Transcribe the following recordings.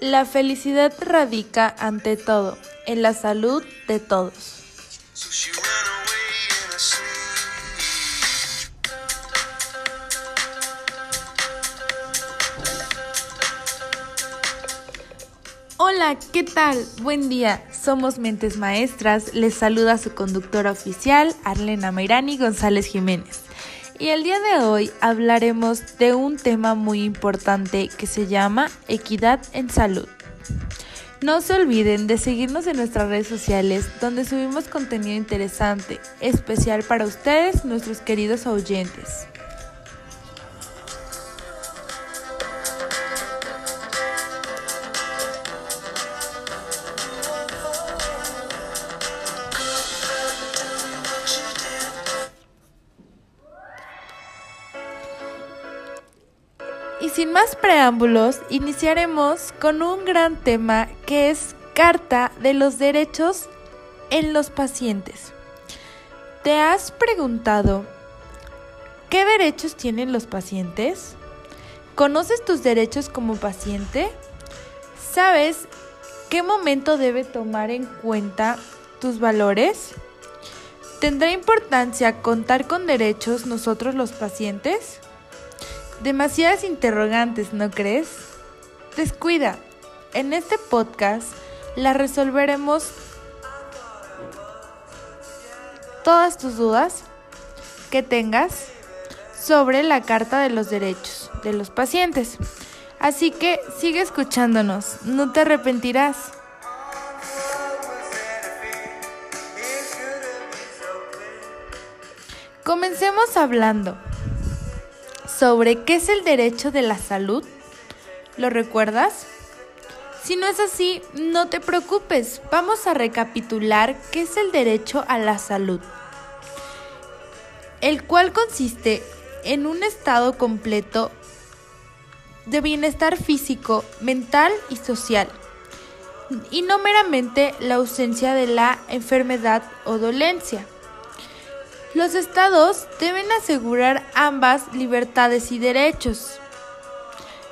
La felicidad radica ante todo en la salud de todos. Hola, ¿qué tal? Buen día. Somos Mentes Maestras. Les saluda su conductora oficial, Arlena Meirani González Jiménez. Y el día de hoy hablaremos de un tema muy importante que se llama equidad en salud. No se olviden de seguirnos en nuestras redes sociales donde subimos contenido interesante, especial para ustedes, nuestros queridos oyentes. Y sin más preámbulos, iniciaremos con un gran tema que es Carta de los Derechos en los Pacientes. ¿Te has preguntado qué derechos tienen los pacientes? ¿Conoces tus derechos como paciente? ¿Sabes qué momento debe tomar en cuenta tus valores? ¿Tendrá importancia contar con derechos nosotros los pacientes? Demasiadas interrogantes, ¿no crees? Descuida. En este podcast la resolveremos todas tus dudas que tengas sobre la Carta de los Derechos de los Pacientes. Así que sigue escuchándonos, no te arrepentirás. Comencemos hablando sobre qué es el derecho de la salud. ¿Lo recuerdas? Si no es así, no te preocupes. Vamos a recapitular qué es el derecho a la salud, el cual consiste en un estado completo de bienestar físico, mental y social, y no meramente la ausencia de la enfermedad o dolencia. Los estados deben asegurar ambas libertades y derechos.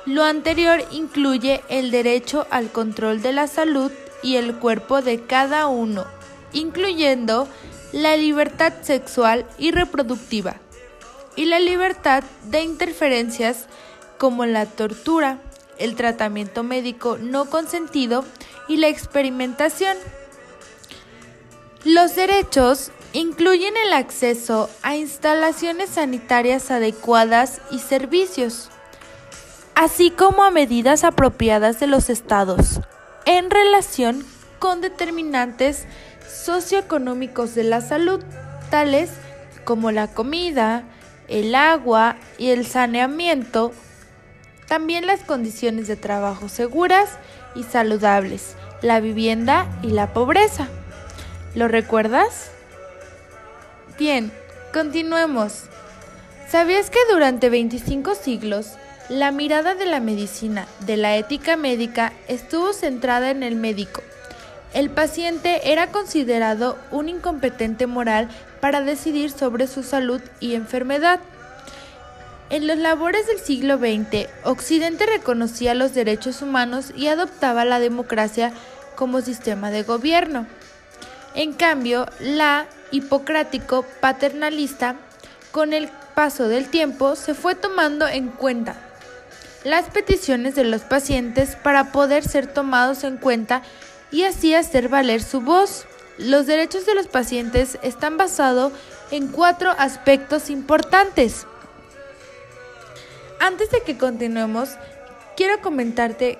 Lo anterior incluye el derecho al control de la salud y el cuerpo de cada uno, incluyendo la libertad sexual y reproductiva, y la libertad de interferencias como la tortura, el tratamiento médico no consentido y la experimentación. Los derechos incluyen el acceso a instalaciones sanitarias adecuadas y servicios, así como a medidas apropiadas de los estados en relación con determinantes socioeconómicos de la salud, tales como la comida, el agua y el saneamiento, también las condiciones de trabajo seguras y saludables, la vivienda y la pobreza. ¿Lo recuerdas? Bien, continuemos. ¿Sabías que durante 25 siglos la mirada de la medicina, de la ética médica, estuvo centrada en el médico? El paciente era considerado un incompetente moral para decidir sobre su salud y enfermedad. En los labores del siglo XX, Occidente reconocía los derechos humanos y adoptaba la democracia como sistema de gobierno. En cambio, la hipocrático paternalista, con el paso del tiempo se fue tomando en cuenta las peticiones de los pacientes para poder ser tomados en cuenta y así hacer valer su voz. Los derechos de los pacientes están basados en cuatro aspectos importantes. Antes de que continuemos, quiero comentarte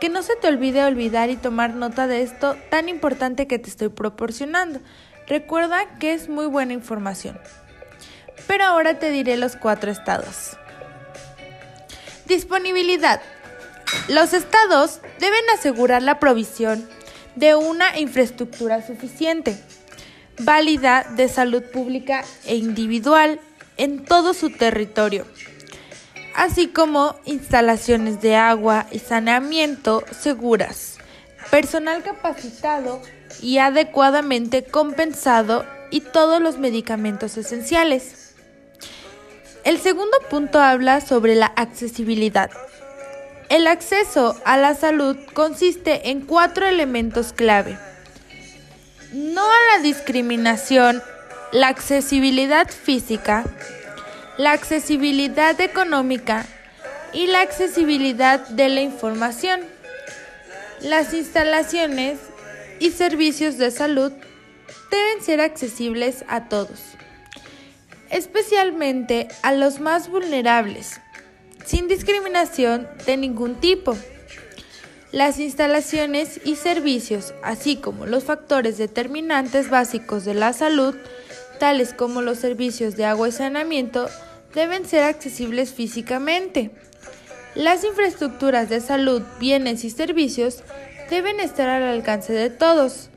que no se te olvide olvidar y tomar nota de esto tan importante que te estoy proporcionando. Recuerda que es muy buena información. Pero ahora te diré los cuatro estados. Disponibilidad. Los estados deben asegurar la provisión de una infraestructura suficiente, válida de salud pública e individual en todo su territorio, así como instalaciones de agua y saneamiento seguras, personal capacitado y adecuadamente compensado y todos los medicamentos esenciales. El segundo punto habla sobre la accesibilidad. El acceso a la salud consiste en cuatro elementos clave. No a la discriminación, la accesibilidad física, la accesibilidad económica y la accesibilidad de la información. Las instalaciones y servicios de salud deben ser accesibles a todos, especialmente a los más vulnerables, sin discriminación de ningún tipo. Las instalaciones y servicios, así como los factores determinantes básicos de la salud, tales como los servicios de agua y saneamiento, deben ser accesibles físicamente. Las infraestructuras de salud, bienes y servicios deben estar al alcance de todos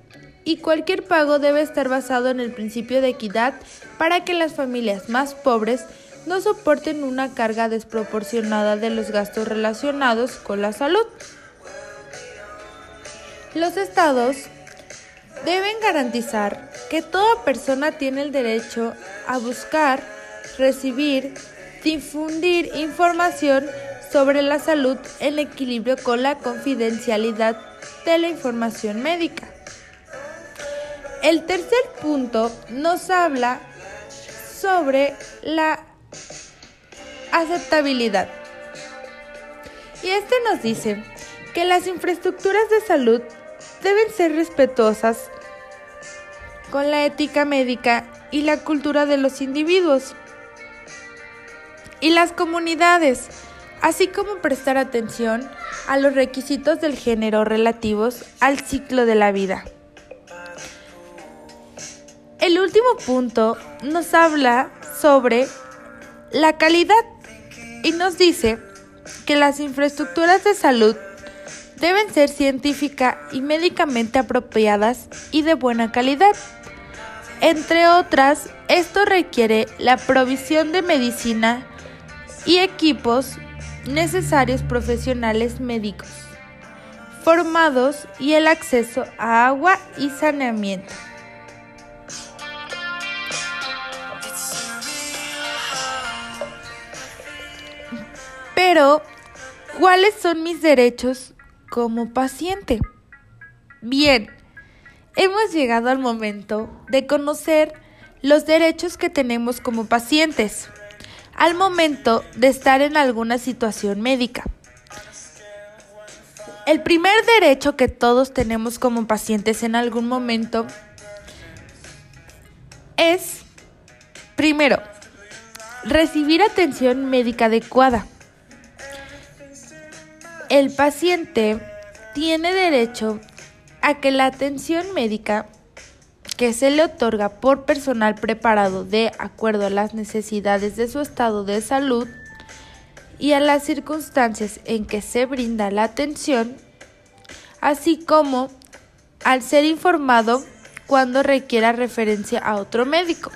y cualquier pago debe estar basado en el principio de equidad para que las familias más pobres no soporten una carga desproporcionada de los gastos relacionados con la salud. Los estados deben garantizar que toda persona tiene el derecho a buscar, recibir, difundir información sobre la salud en equilibrio con la confidencialidad de la información médica. El tercer punto nos habla sobre la aceptabilidad. Y este nos dice que las infraestructuras de salud deben ser respetuosas con la ética médica y la cultura de los individuos y las comunidades, así como prestar atención a los requisitos del género relativos al ciclo de la vida. El último punto nos habla sobre la calidad y nos dice que las infraestructuras de salud deben ser científica y médicamente apropiadas y de buena calidad. Entre otras, esto requiere la provisión de medicina y equipos necesarios profesionales médicos formados y el acceso a agua y saneamiento. Pero, ¿cuáles son mis derechos como paciente? Bien, hemos llegado al momento de conocer los derechos que tenemos como pacientes al momento de estar en alguna situación médica. El primer derecho que todos tenemos como pacientes en algún momento es, primero, recibir atención médica adecuada el paciente tiene derecho a que la atención médica que se le otorga por personal preparado de acuerdo a las necesidades de su estado de salud y a las circunstancias en que se brinda la atención, así como al ser informado cuando requiera referencia a otro médico.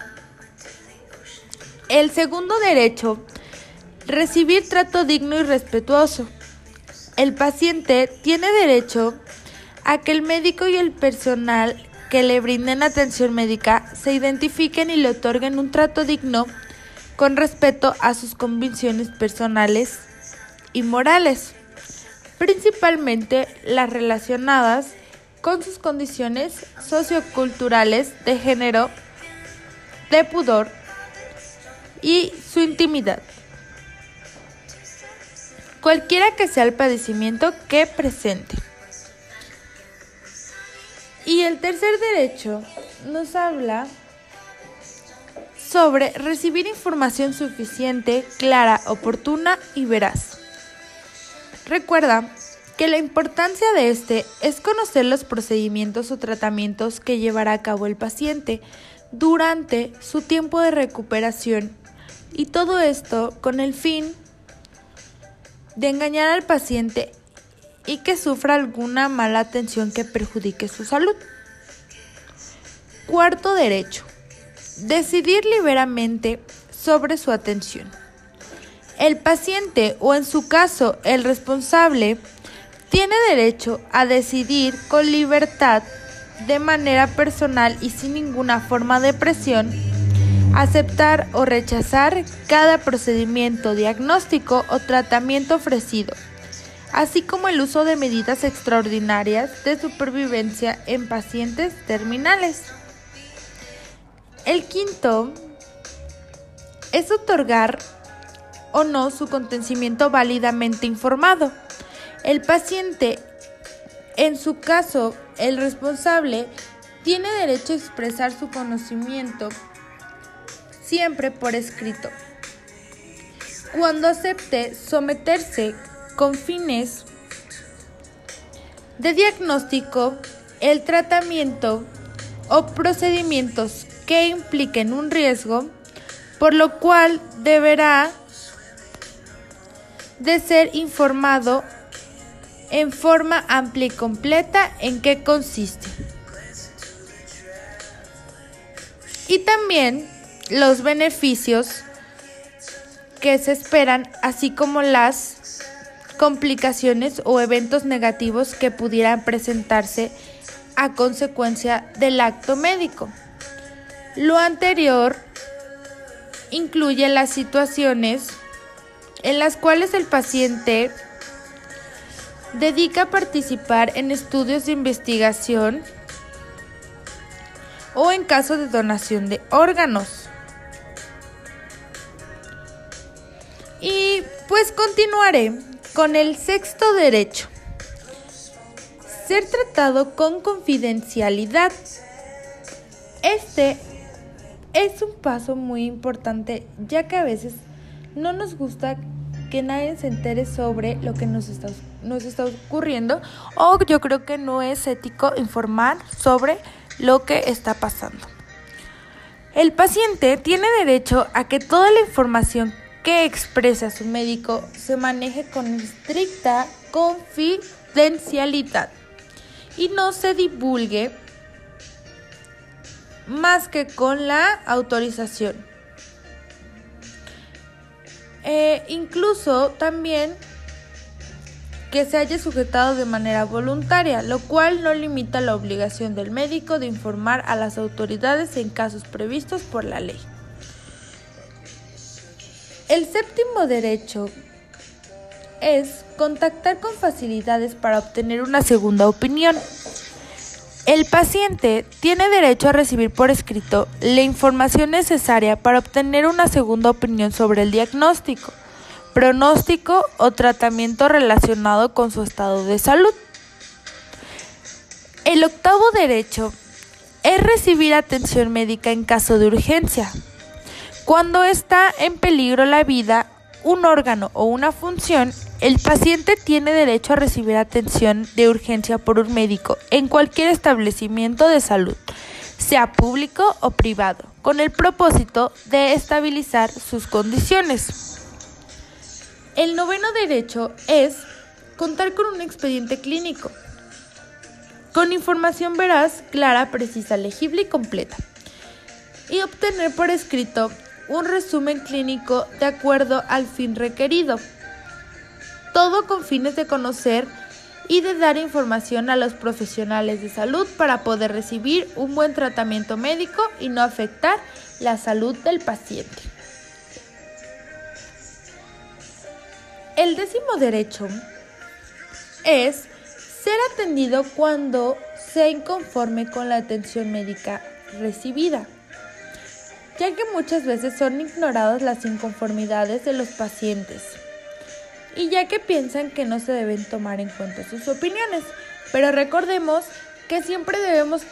El segundo derecho, recibir trato digno y respetuoso el paciente tiene derecho a que el médico y el personal que le brinden atención médica se identifiquen y le otorguen un trato digno con respeto a sus convicciones personales y morales, principalmente las relacionadas con sus condiciones socioculturales de género, de pudor y su intimidad cualquiera que sea el padecimiento que presente. Y el tercer derecho nos habla sobre recibir información suficiente, clara, oportuna y veraz. Recuerda que la importancia de este es conocer los procedimientos o tratamientos que llevará a cabo el paciente durante su tiempo de recuperación y todo esto con el fin de engañar al paciente y que sufra alguna mala atención que perjudique su salud. Cuarto derecho. Decidir liberamente sobre su atención. El paciente o en su caso el responsable tiene derecho a decidir con libertad de manera personal y sin ninguna forma de presión aceptar o rechazar cada procedimiento diagnóstico o tratamiento ofrecido, así como el uso de medidas extraordinarias de supervivencia en pacientes terminales. El quinto es otorgar o no su conocimiento válidamente informado. El paciente, en su caso, el responsable, tiene derecho a expresar su conocimiento siempre por escrito. Cuando acepte someterse con fines de diagnóstico, el tratamiento o procedimientos que impliquen un riesgo, por lo cual deberá de ser informado en forma amplia y completa en qué consiste. Y también los beneficios que se esperan, así como las complicaciones o eventos negativos que pudieran presentarse a consecuencia del acto médico. Lo anterior incluye las situaciones en las cuales el paciente dedica a participar en estudios de investigación o en caso de donación de órganos. Y pues continuaré con el sexto derecho. Ser tratado con confidencialidad. Este es un paso muy importante ya que a veces no nos gusta que nadie se entere sobre lo que nos está, ocurriendo o yo creo que no es ético informar sobre lo que está pasando. El paciente tiene derecho a que toda la información que expresa su médico se maneje con estricta confidencialidad y no se divulgue más que con la autorización. Eh, incluso también que se haya sujetado de manera voluntaria, lo cual no limita la obligación del médico de informar a las autoridades en casos previstos por la ley. El séptimo derecho es contactar con facilidades para obtener una segunda opinión. El paciente tiene derecho a recibir por escrito la información necesaria para obtener una segunda opinión sobre el diagnóstico, pronóstico o tratamiento relacionado con su estado de salud. El octavo derecho es recibir atención médica en caso de urgencia. Cuando está en peligro la vida, un órgano o una función, el paciente tiene derecho a recibir atención de urgencia por un médico en cualquier establecimiento de salud, sea público o privado, con el propósito de estabilizar sus condiciones. El noveno derecho es contar con un expediente clínico, con información veraz, clara, precisa, legible y completa, y obtener por escrito un resumen clínico de acuerdo al fin requerido. Todo con fines de conocer y de dar información a los profesionales de salud para poder recibir un buen tratamiento médico y no afectar la salud del paciente. El décimo derecho es ser atendido cuando sea inconforme con la atención médica recibida ya que muchas veces son ignoradas las inconformidades de los pacientes y ya que piensan que no se deben tomar en cuenta sus opiniones. Pero recordemos que siempre debemos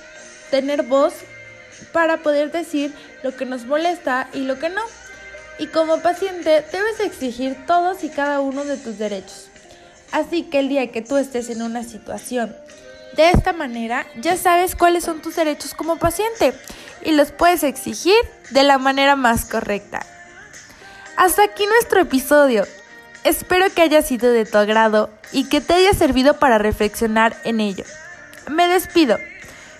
tener voz para poder decir lo que nos molesta y lo que no. Y como paciente debes exigir todos y cada uno de tus derechos. Así que el día que tú estés en una situación de esta manera, ya sabes cuáles son tus derechos como paciente y los puedes exigir de la manera más correcta. Hasta aquí nuestro episodio. Espero que haya sido de tu agrado y que te haya servido para reflexionar en ello. Me despido.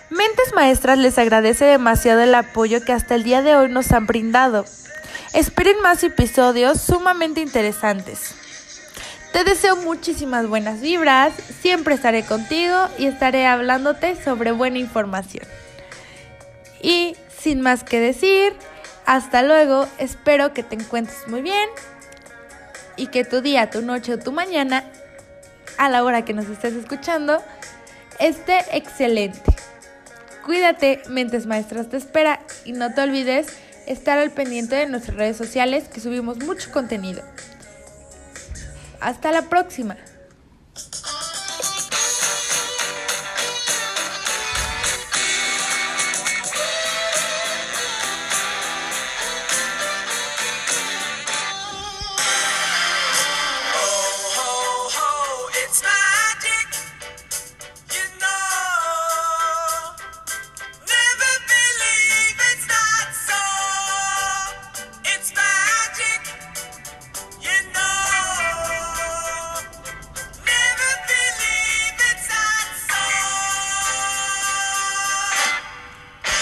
Mentes Maestras les agradece demasiado el apoyo que hasta el día de hoy nos han brindado. Esperen más episodios sumamente interesantes. Te deseo muchísimas buenas vibras, siempre estaré contigo y estaré hablándote sobre buena información. Y sin más que decir, hasta luego, espero que te encuentres muy bien y que tu día, tu noche o tu mañana a la hora que nos estés escuchando, esté excelente. Cuídate, Mentes Maestras te espera y no te olvides estar al pendiente de nuestras redes sociales que subimos mucho contenido. Hasta la próxima.